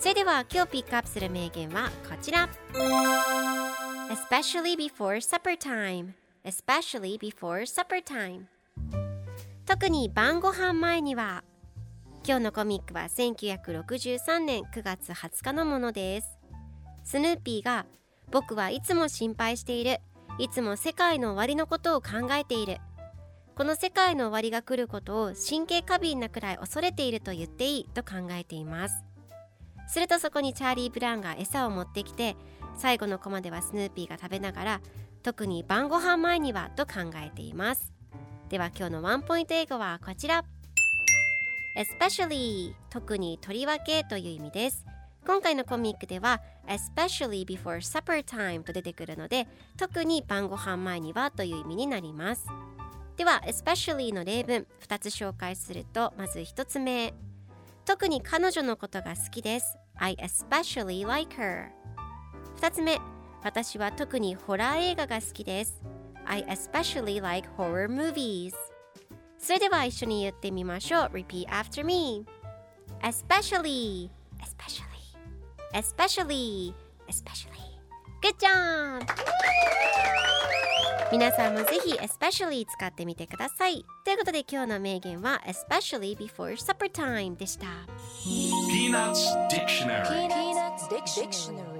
それでは今日ピックアップする名言はこちら。Especially before supper time. Especially before supper time. 特に晩ご飯前には今日のコミックは1963年9月20日のものです。スヌーピーが僕はいつも心配している。いつも世界の終わりのことを考えている。この世界の終わりが来ることを神経過敏なくらい恐れていると言っていいと考えています。するとそこにチャーリー・ブラウンが餌を持ってきて最後のコマではスヌーピーが食べながら特に晩ご飯前にはと考えています。では今日のワンポイント英語はこちら。Especially 特にとりわけという意味です。今回のコミックでは especially before supper time と出てくるので特に晩ご飯前にはという意味になります。では especially の例文2つ紹介するとまず1つ目。特に彼女のことが好きです I especially like her 2つ目私は特にホラー映画が好きです I especially like horror movies それでは一緒に言ってみましょう Repeat after me Especially Especially Especially Especially Good job! 皆さんもぜひ especially 使ってみてください。ということで今日の名言は especially before でした。ピーナッツディクショナリー